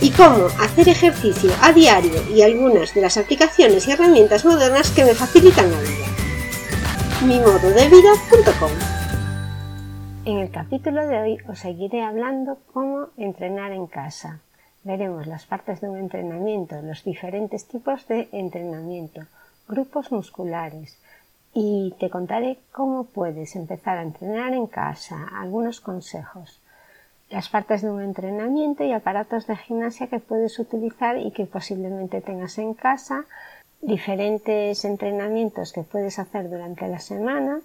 y cómo hacer ejercicio a diario y algunas de las aplicaciones y herramientas modernas que me facilitan la vida. mimododevida.com En el capítulo de hoy os seguiré hablando cómo entrenar en casa. Veremos las partes de un entrenamiento, los diferentes tipos de entrenamiento, grupos musculares y te contaré cómo puedes empezar a entrenar en casa, algunos consejos las partes de un entrenamiento y aparatos de gimnasia que puedes utilizar y que posiblemente tengas en casa, diferentes entrenamientos que puedes hacer durante la semana,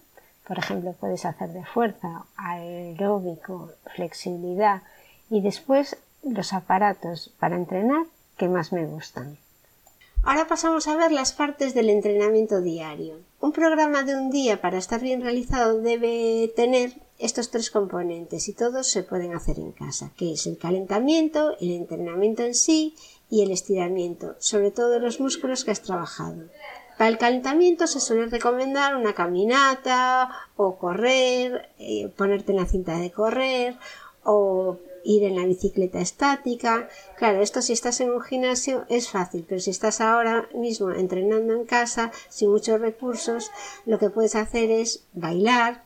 por ejemplo, puedes hacer de fuerza, aeróbico, flexibilidad y después los aparatos para entrenar que más me gustan. Ahora pasamos a ver las partes del entrenamiento diario. Un programa de un día para estar bien realizado debe tener estos tres componentes y todos se pueden hacer en casa, que es el calentamiento, el entrenamiento en sí y el estiramiento, sobre todo los músculos que has trabajado. Para el calentamiento se suele recomendar una caminata o correr, eh, ponerte en la cinta de correr o ir en la bicicleta estática. Claro, esto si estás en un gimnasio es fácil, pero si estás ahora mismo entrenando en casa sin muchos recursos, lo que puedes hacer es bailar,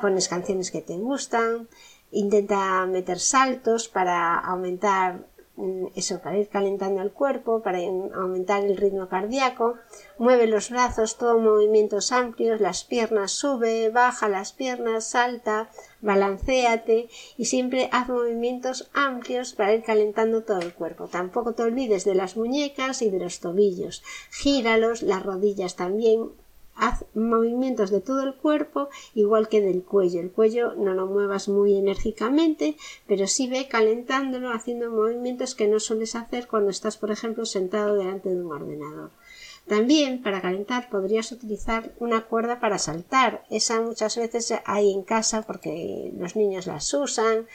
pones canciones que te gustan, intenta meter saltos para aumentar mm, eso, para ir calentando el cuerpo, para aumentar el ritmo cardíaco, mueve los brazos, todo movimientos amplios, las piernas sube, baja las piernas, salta, balanceate y siempre haz movimientos amplios para ir calentando todo el cuerpo. Tampoco te olvides de las muñecas y de los tobillos, gíralos, las rodillas también, haz movimientos de todo el cuerpo igual que del cuello. El cuello no lo muevas muy enérgicamente, pero sí ve calentándolo haciendo movimientos que no sueles hacer cuando estás, por ejemplo, sentado delante de un ordenador. También para calentar podrías utilizar una cuerda para saltar. Esa muchas veces hay en casa porque los niños las usan.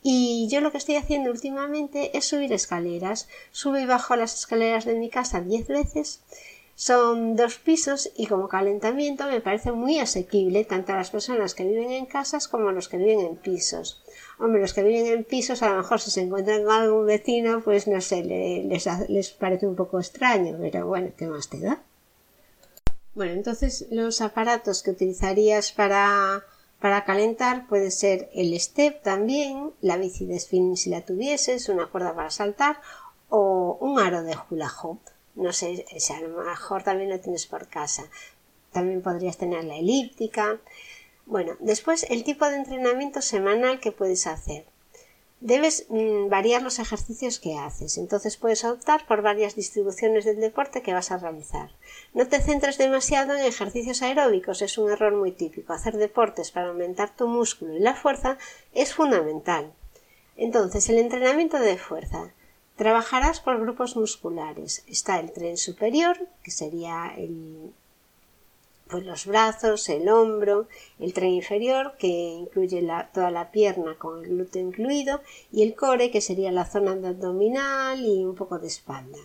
Y yo lo que estoy haciendo últimamente es subir escaleras. Subo y bajo las escaleras de mi casa diez veces son dos pisos y como calentamiento me parece muy asequible tanto a las personas que viven en casas como a los que viven en pisos. Hombre, los que viven en pisos a lo mejor si se encuentran con algún vecino, pues no sé, les, les parece un poco extraño, pero bueno, ¿qué más te da? Bueno, entonces los aparatos que utilizarías para, para calentar puede ser el step también, la bici de spinning si la tuvieses, una cuerda para saltar o un aro de hula hoop no sé si a lo mejor también lo tienes por casa. También podrías tener la elíptica. Bueno, después el tipo de entrenamiento semanal que puedes hacer. Debes mm, variar los ejercicios que haces, entonces puedes optar por varias distribuciones del deporte que vas a realizar. No te centres demasiado en ejercicios aeróbicos, es un error muy típico. Hacer deportes para aumentar tu músculo y la fuerza es fundamental. Entonces, el entrenamiento de fuerza. Trabajarás por grupos musculares. Está el tren superior, que sería pues los brazos, el hombro, el tren inferior, que incluye toda la pierna con el glúteo incluido, y el core, que sería la zona abdominal y un poco de espalda.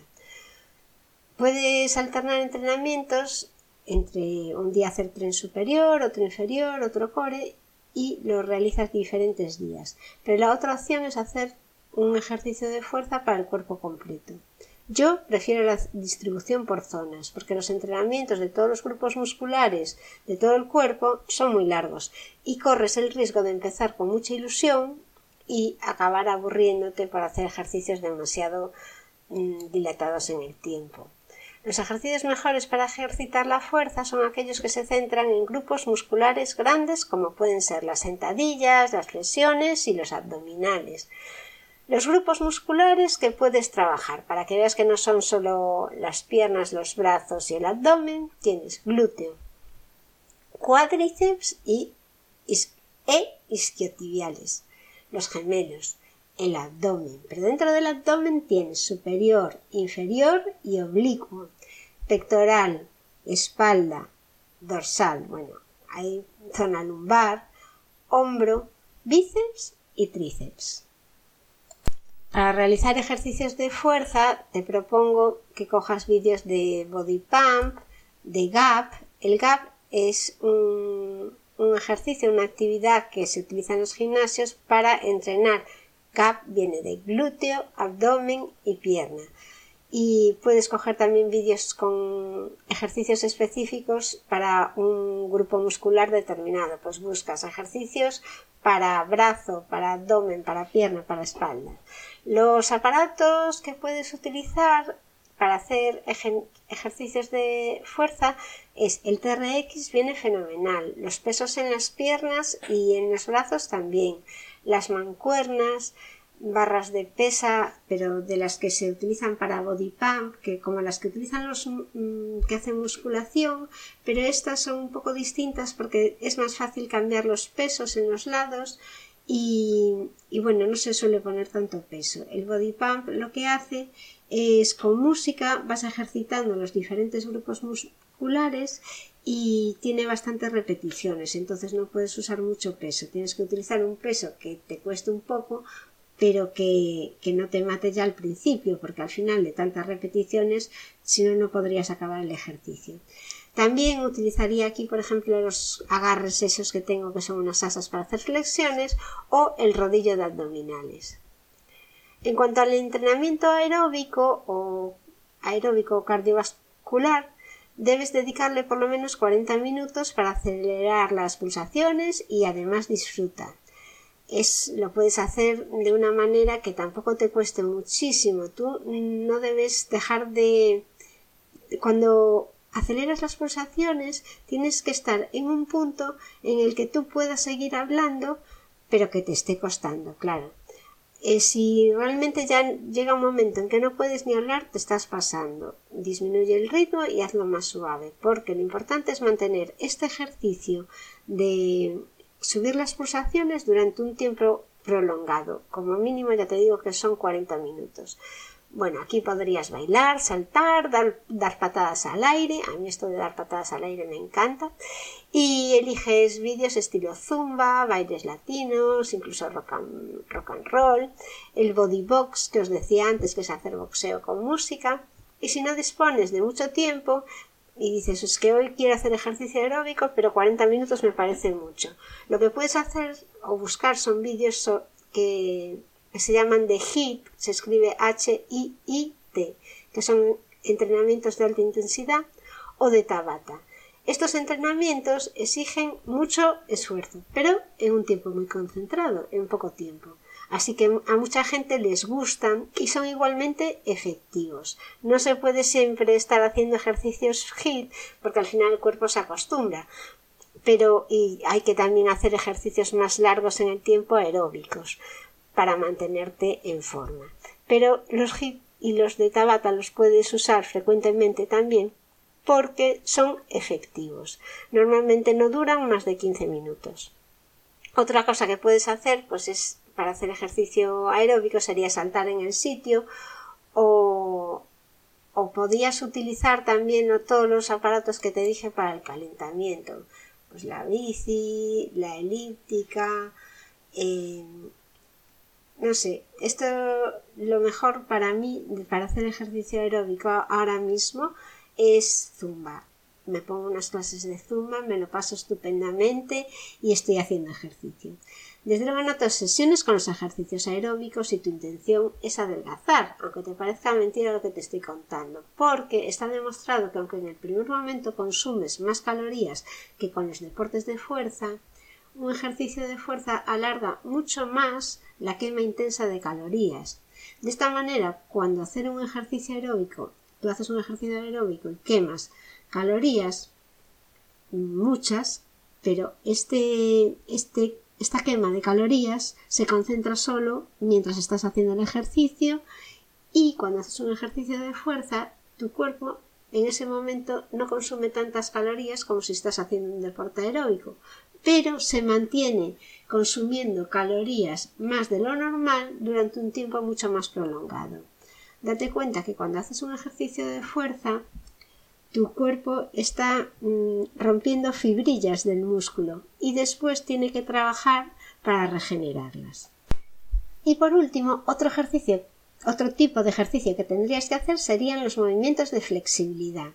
Puedes alternar entrenamientos entre un día hacer tren superior, otro inferior, otro core y lo realizas diferentes días. Pero la otra opción es hacer un ejercicio de fuerza para el cuerpo completo. Yo prefiero la distribución por zonas, porque los entrenamientos de todos los grupos musculares de todo el cuerpo son muy largos y corres el riesgo de empezar con mucha ilusión y acabar aburriéndote por hacer ejercicios demasiado mm, dilatados en el tiempo. Los ejercicios mejores para ejercitar la fuerza son aquellos que se centran en grupos musculares grandes como pueden ser las sentadillas, las flexiones y los abdominales. Los grupos musculares que puedes trabajar para que veas que no son solo las piernas, los brazos y el abdomen, tienes glúteo, cuádriceps y e isquiotibiales, los gemelos, el abdomen, pero dentro del abdomen tienes superior, inferior y oblicuo, pectoral, espalda, dorsal, bueno, hay zona lumbar, hombro, bíceps y tríceps. Para realizar ejercicios de fuerza te propongo que cojas vídeos de body pump, de gap. El gap es un, un ejercicio, una actividad que se utiliza en los gimnasios para entrenar CAP viene de glúteo, abdomen y pierna. Y puedes coger también vídeos con ejercicios específicos para un grupo muscular determinado. Pues buscas ejercicios para brazo, para abdomen, para pierna, para espalda. Los aparatos que puedes utilizar para hacer ejercicios de fuerza es el TRX viene fenomenal. Los pesos en las piernas y en los brazos también las mancuernas, barras de pesa, pero de las que se utilizan para body pump, que como las que utilizan los mm, que hacen musculación, pero estas son un poco distintas porque es más fácil cambiar los pesos en los lados y, y bueno, no se suele poner tanto peso. El body pump lo que hace es con música vas ejercitando los diferentes grupos musculares y tiene bastantes repeticiones, entonces no puedes usar mucho peso. Tienes que utilizar un peso que te cueste un poco, pero que, que no te mate ya al principio, porque al final de tantas repeticiones, si no, no podrías acabar el ejercicio. También utilizaría aquí, por ejemplo, los agarres esos que tengo, que son unas asas para hacer flexiones, o el rodillo de abdominales. En cuanto al entrenamiento aeróbico o aeróbico cardiovascular, debes dedicarle por lo menos 40 minutos para acelerar las pulsaciones y además disfruta. Es, lo puedes hacer de una manera que tampoco te cueste muchísimo. Tú no debes dejar de. Cuando aceleras las pulsaciones, tienes que estar en un punto en el que tú puedas seguir hablando, pero que te esté costando, claro. Eh, si realmente ya llega un momento en que no puedes ni hablar, te estás pasando. Disminuye el ritmo y hazlo más suave, porque lo importante es mantener este ejercicio de subir las pulsaciones durante un tiempo prolongado. Como mínimo ya te digo que son 40 minutos. Bueno, aquí podrías bailar, saltar, dar, patadas al aire. A mí esto de dar patadas al aire me encanta. Y eliges vídeos estilo zumba, bailes latinos, incluso rock and, rock and roll. El body box que os decía antes, que es hacer boxeo con música. Y si no dispones de mucho tiempo y dices, es que hoy quiero hacer ejercicio aeróbico, pero 40 minutos me parece mucho. Lo que puedes hacer o buscar son vídeos que que se llaman de HIIT, se escribe H-I-I-T, que son entrenamientos de alta intensidad, o de Tabata. Estos entrenamientos exigen mucho esfuerzo, pero en un tiempo muy concentrado, en poco tiempo. Así que a mucha gente les gustan y son igualmente efectivos. No se puede siempre estar haciendo ejercicios HIIT porque al final el cuerpo se acostumbra. Pero hay que también hacer ejercicios más largos en el tiempo aeróbicos para mantenerte en forma. Pero los HIIT y los de Tabata los puedes usar frecuentemente también porque son efectivos. Normalmente no duran más de 15 minutos. Otra cosa que puedes hacer, pues es para hacer ejercicio aeróbico sería saltar en el sitio o, podías utilizar también todos los aparatos que te dije para el calentamiento. Pues la bici, la elíptica, eh, no sé, esto lo mejor para mí, para hacer ejercicio aeróbico ahora mismo, es zumba. Me pongo unas clases de zumba, me lo paso estupendamente y estoy haciendo ejercicio. Desde luego noto sesiones con los ejercicios aeróbicos y tu intención es adelgazar, aunque te parezca mentira lo que te estoy contando, porque está demostrado que aunque en el primer momento consumes más calorías que con los deportes de fuerza, un ejercicio de fuerza alarga mucho más la quema intensa de calorías. De esta manera, cuando hacer un ejercicio aeróbico tú haces un ejercicio aeróbico y quemas calorías, muchas, pero este, este, esta quema de calorías se concentra solo mientras estás haciendo el ejercicio y cuando haces un ejercicio de fuerza, tu cuerpo en ese momento no consume tantas calorías como si estás haciendo un deporte aeróbico, pero se mantiene consumiendo calorías más de lo normal durante un tiempo mucho más prolongado. Date cuenta que cuando haces un ejercicio de fuerza, tu cuerpo está mm, rompiendo fibrillas del músculo y después tiene que trabajar para regenerarlas. Y por último, otro ejercicio otro tipo de ejercicio que tendrías que hacer serían los movimientos de flexibilidad.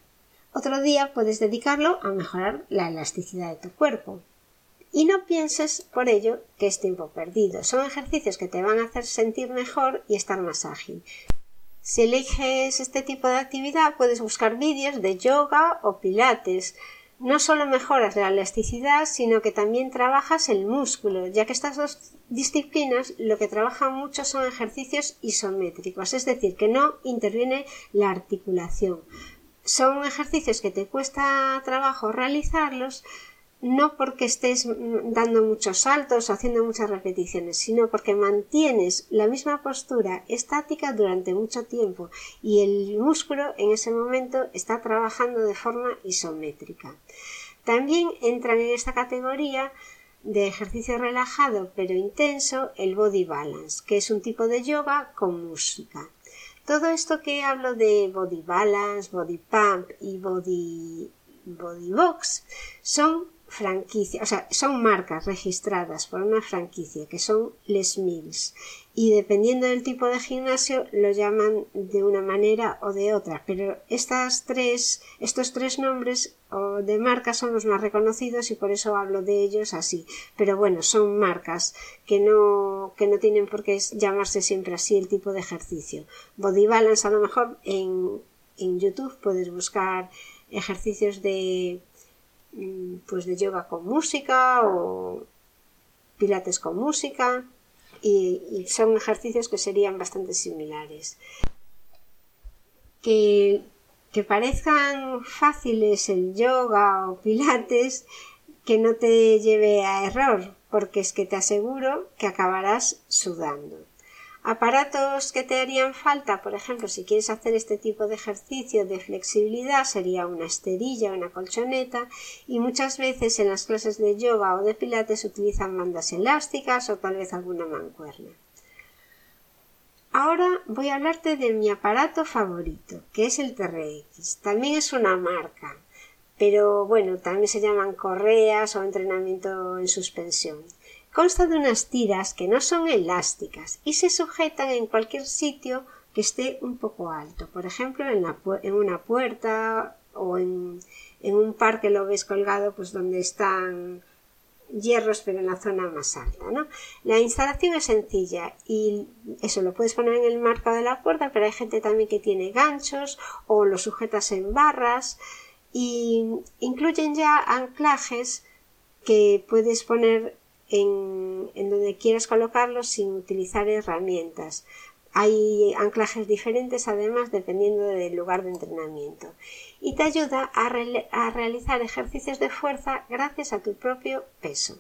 Otro día puedes dedicarlo a mejorar la elasticidad de tu cuerpo. Y no pienses por ello que es tiempo perdido. Son ejercicios que te van a hacer sentir mejor y estar más ágil. Si eliges este tipo de actividad, puedes buscar vídeos de yoga o pilates no solo mejoras la elasticidad, sino que también trabajas el músculo, ya que estas dos disciplinas lo que trabajan mucho son ejercicios isométricos, es decir, que no interviene la articulación. Son ejercicios que te cuesta trabajo realizarlos, no porque estés dando muchos saltos o haciendo muchas repeticiones, sino porque mantienes la misma postura estática durante mucho tiempo y el músculo en ese momento está trabajando de forma isométrica. También entran en esta categoría de ejercicio relajado pero intenso el body balance, que es un tipo de yoga con música. Todo esto que hablo de body balance, body pump y body, body box son franquicia, o sea, son marcas registradas por una franquicia que son Les Mills y dependiendo del tipo de gimnasio lo llaman de una manera o de otra, pero estas tres, estos tres nombres de marcas son los más reconocidos y por eso hablo de ellos así. Pero bueno, son marcas que no, que no tienen por qué llamarse siempre así el tipo de ejercicio. Body Balance a lo mejor en, en YouTube puedes buscar ejercicios de pues de yoga con música o pilates con música y, son ejercicios que serían bastante similares. Que, que parezcan fáciles el yoga o pilates, que no te lleve a error, porque es que te aseguro que acabarás sudando. Aparatos que te harían falta, por ejemplo, si quieres hacer este tipo de ejercicio de flexibilidad, sería una esterilla, una colchoneta y muchas veces en las clases de yoga o de pilates utilizan bandas elásticas o tal vez alguna mancuerna. Ahora voy a hablarte de mi aparato favorito, que es el TRX. También es una marca, pero bueno, también se llaman correas o entrenamiento en suspensión. Consta de unas tiras que no son elásticas y se sujetan en cualquier sitio que esté un poco alto. Por ejemplo, en, una puerta o en, un parque lo ves colgado pues donde están hierros pero en la zona más alta. La instalación es sencilla y eso lo puedes poner en el marco de la puerta, pero hay gente también que tiene ganchos o lo sujetas en barras y incluyen ya anclajes que puedes poner en, donde quieras colocarlos sin utilizar herramientas. Hay anclajes diferentes además dependiendo del lugar de entrenamiento y te ayuda a, a, realizar ejercicios de fuerza gracias a tu propio peso.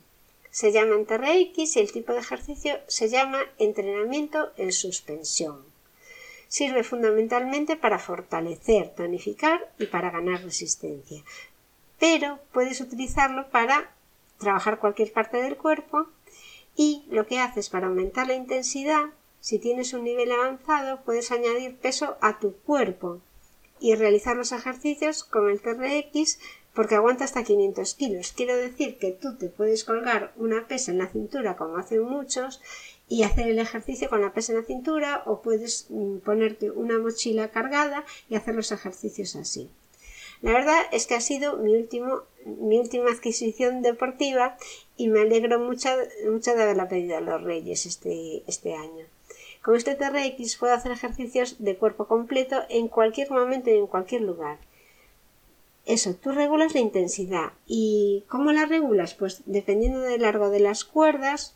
Se llama TRX y el tipo de ejercicio se llama entrenamiento en suspensión. Sirve fundamentalmente para fortalecer, tonificar y para ganar resistencia, pero puedes utilizarlo para trabajar cualquier parte del cuerpo y lo que haces para aumentar la intensidad, si tienes un nivel avanzado, puedes añadir peso a tu cuerpo y realizar los ejercicios con el TRX porque aguanta hasta 500 kilos. Quiero decir que tú te puedes colgar una pesa en la cintura como hacen muchos y hacer el ejercicio con la pesa en la cintura o puedes mm, ponerte una mochila cargada y hacer los ejercicios así. La verdad es que ha sido mi, último, mi última adquisición deportiva y me alegro mucho, mucho de haberla pedido a los Reyes este, este año. Con este TRX puedo hacer ejercicios de cuerpo completo en cualquier momento y en cualquier lugar. Eso, tú regulas la intensidad. ¿Y cómo la regulas? Pues dependiendo del largo de las cuerdas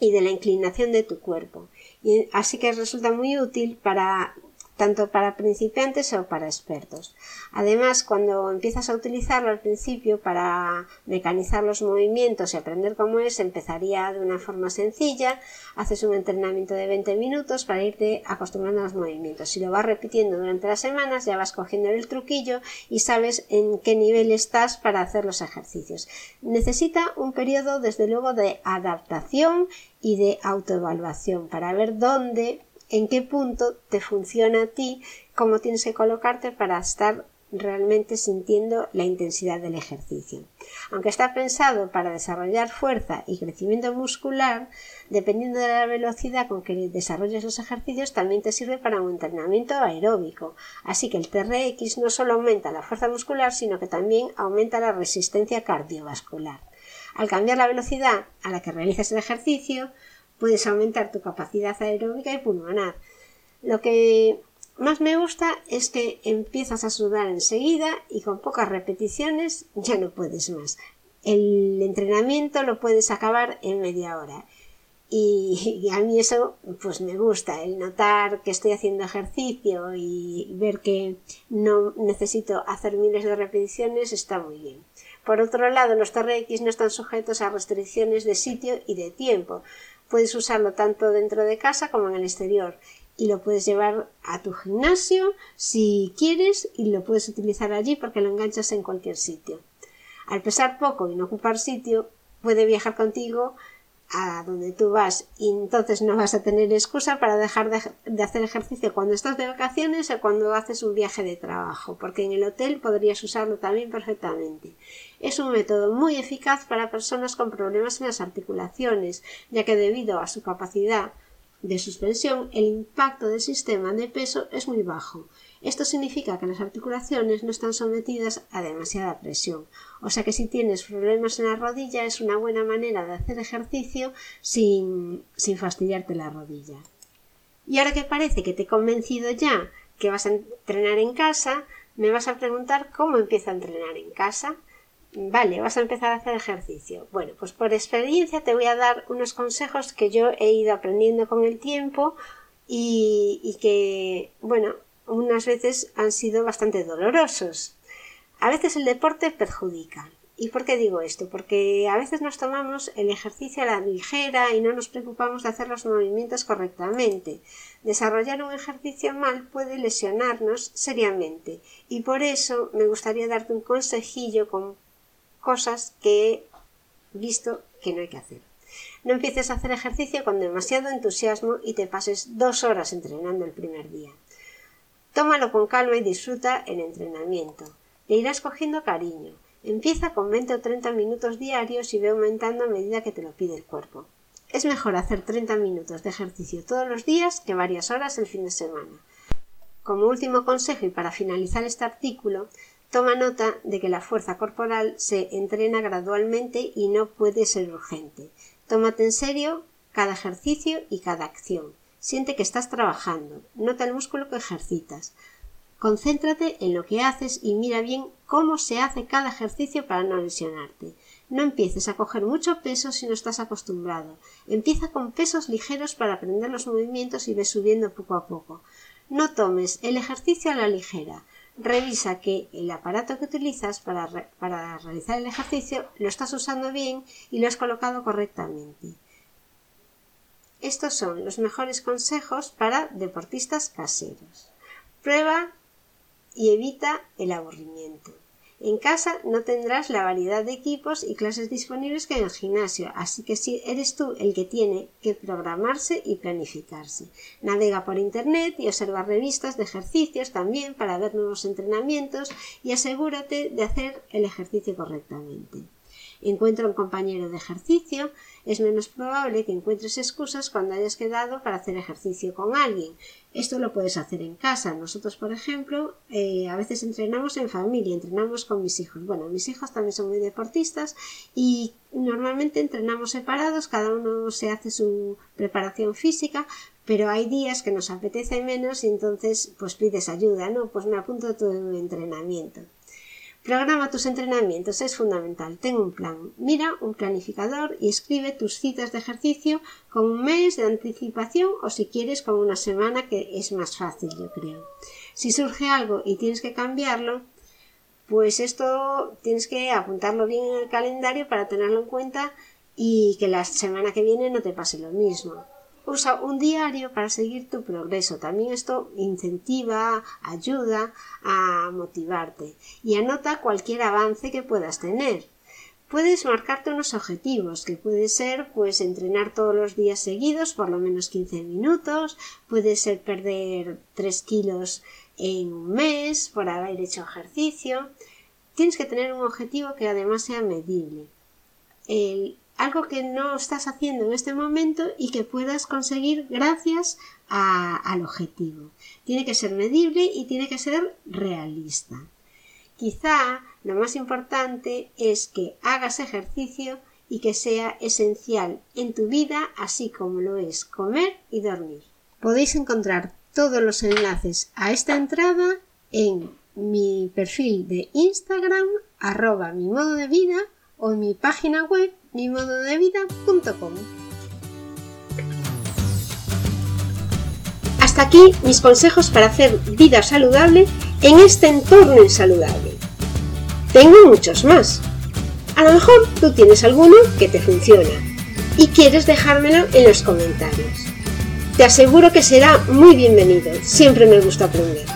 y de la inclinación de tu cuerpo. Y así que resulta muy útil para tanto para principiantes o para expertos. Además, cuando empiezas a utilizarlo al principio para mecanizar los movimientos y aprender cómo es, empezaría de una forma sencilla, haces un entrenamiento de 20 minutos para irte acostumbrando a los movimientos. Si lo vas repitiendo durante las semanas, ya vas cogiendo el truquillo y sabes en qué nivel estás para hacer los ejercicios. Necesita un periodo, desde luego, de adaptación y de autoevaluación para ver dónde en qué punto te funciona a ti, cómo tienes que colocarte para estar realmente sintiendo la intensidad del ejercicio. Aunque está pensado para desarrollar fuerza y crecimiento muscular, dependiendo de la velocidad con que desarrolles los ejercicios, también te sirve para un entrenamiento aeróbico. Así que el TRX no solo aumenta la fuerza muscular, sino que también aumenta la resistencia cardiovascular. Al cambiar la velocidad a la que realizas el ejercicio, puedes aumentar tu capacidad aeróbica y pulmonar. Lo que más me gusta es que empiezas a sudar enseguida y con pocas repeticiones ya no puedes más. El entrenamiento lo puedes acabar en media hora. Y, a mí eso pues me gusta, el notar que estoy haciendo ejercicio y ver que no necesito hacer miles de repeticiones está muy bien. Por otro lado, los TRX no están sujetos a restricciones de sitio y de tiempo, Puedes usarlo tanto dentro de casa como en el exterior y lo puedes llevar a tu gimnasio si quieres y lo puedes utilizar allí porque lo enganchas en cualquier sitio. Al pesar poco y no ocupar sitio, puede viajar contigo a donde tú vas y entonces no vas a tener excusa para dejar de, hacer ejercicio cuando estás de vacaciones o cuando haces un viaje de trabajo, porque en el hotel podrías usarlo también perfectamente. Es un método muy eficaz para personas con problemas en las articulaciones, ya que debido a su capacidad de suspensión el impacto del sistema de peso es muy bajo esto significa que las articulaciones no están sometidas a demasiada presión, o sea que si tienes problemas en la rodilla es una buena manera de hacer ejercicio sin, sin fastidiarte la rodilla. Y ahora que parece que te he convencido ya que vas a entrenar en casa, me vas a preguntar cómo empiezo a entrenar en casa. Vale, vas a empezar a hacer ejercicio. Bueno, pues por experiencia te voy a dar unos consejos que yo he ido aprendiendo con el tiempo y, y que, bueno, unas veces han sido bastante dolorosos. A veces el deporte perjudica. ¿Y por qué digo esto? Porque a veces nos tomamos el ejercicio a la ligera y no nos preocupamos de hacer los movimientos correctamente. Desarrollar un ejercicio mal puede lesionarnos seriamente y por eso me gustaría darte un consejillo con cosas que he visto que no hay que hacer. No empieces a hacer ejercicio con demasiado entusiasmo y te pases dos horas entrenando el primer día. Tómalo con calma y disfruta el entrenamiento. Le irás cogiendo cariño. Empieza con 20 o 30 minutos diarios y ve aumentando a medida que te lo pide el cuerpo. Es mejor hacer 30 minutos de ejercicio todos los días que varias horas el fin de semana. Como último consejo y para finalizar este artículo, toma nota de que la fuerza corporal se entrena gradualmente y no puede ser urgente. Tómate en serio cada ejercicio y cada acción. Siente que estás trabajando, nota el músculo que ejercitas. Concéntrate en lo que haces y mira bien cómo se hace cada ejercicio para no lesionarte. No empieces a coger mucho peso si no estás acostumbrado. Empieza con pesos ligeros para aprender los movimientos y ve subiendo poco a poco. No tomes el ejercicio a la ligera. Revisa que el aparato que utilizas para, para realizar el ejercicio lo estás usando bien y lo has colocado correctamente. Estos son los mejores consejos para deportistas caseros. Prueba y evita el aburrimiento. En casa no tendrás la variedad de equipos y clases disponibles que en el gimnasio, así que si eres tú el que tiene que programarse y planificarse. Navega por internet y observa revistas de ejercicios también para ver nuevos entrenamientos y asegúrate de hacer el ejercicio correctamente. Encuentra un compañero de ejercicio, es menos probable que encuentres excusas cuando hayas quedado para hacer ejercicio con alguien. Esto lo puedes hacer en casa. Nosotros, por ejemplo, eh, a veces entrenamos en familia, entrenamos con mis hijos. Bueno, mis hijos también son muy deportistas y normalmente entrenamos separados, cada uno se hace su preparación física, pero hay días que nos apetece menos y entonces pues pides ayuda, ¿no? Pues me apunto a tu entrenamiento. Programa tus entrenamientos, es fundamental. Ten un plan. Mira un planificador y escribe tus citas de ejercicio con un mes de anticipación o si quieres con una semana que es más fácil, yo creo. Si surge algo y tienes que cambiarlo, pues esto tienes que apuntarlo bien en el calendario para tenerlo en cuenta y que la semana que viene no te pase lo mismo. Usa un diario para seguir tu progreso. También esto incentiva, ayuda a motivarte y anota cualquier avance que puedas tener. Puedes marcarte unos objetivos, que puede ser pues entrenar todos los días seguidos por lo menos 15 minutos, puede ser perder 3 kilos en un mes por haber hecho ejercicio. Tienes que tener un objetivo que además sea medible. El algo que no estás haciendo en este momento y que puedas conseguir gracias al objetivo. Tiene que ser medible y tiene que ser realista. Quizá lo más importante es que hagas ejercicio y que sea esencial en tu vida, así como lo es comer y dormir. Podéis encontrar todos los enlaces a esta entrada en mi perfil de Instagram, arroba mi modo de vida, o en mi página web Hasta aquí mis consejos para hacer vida saludable en este entorno insaludable. Tengo muchos más. A lo mejor tú tienes alguno que te funciona y quieres dejármelo en los comentarios. Te aseguro que será muy bienvenido, siempre me gusta aprender.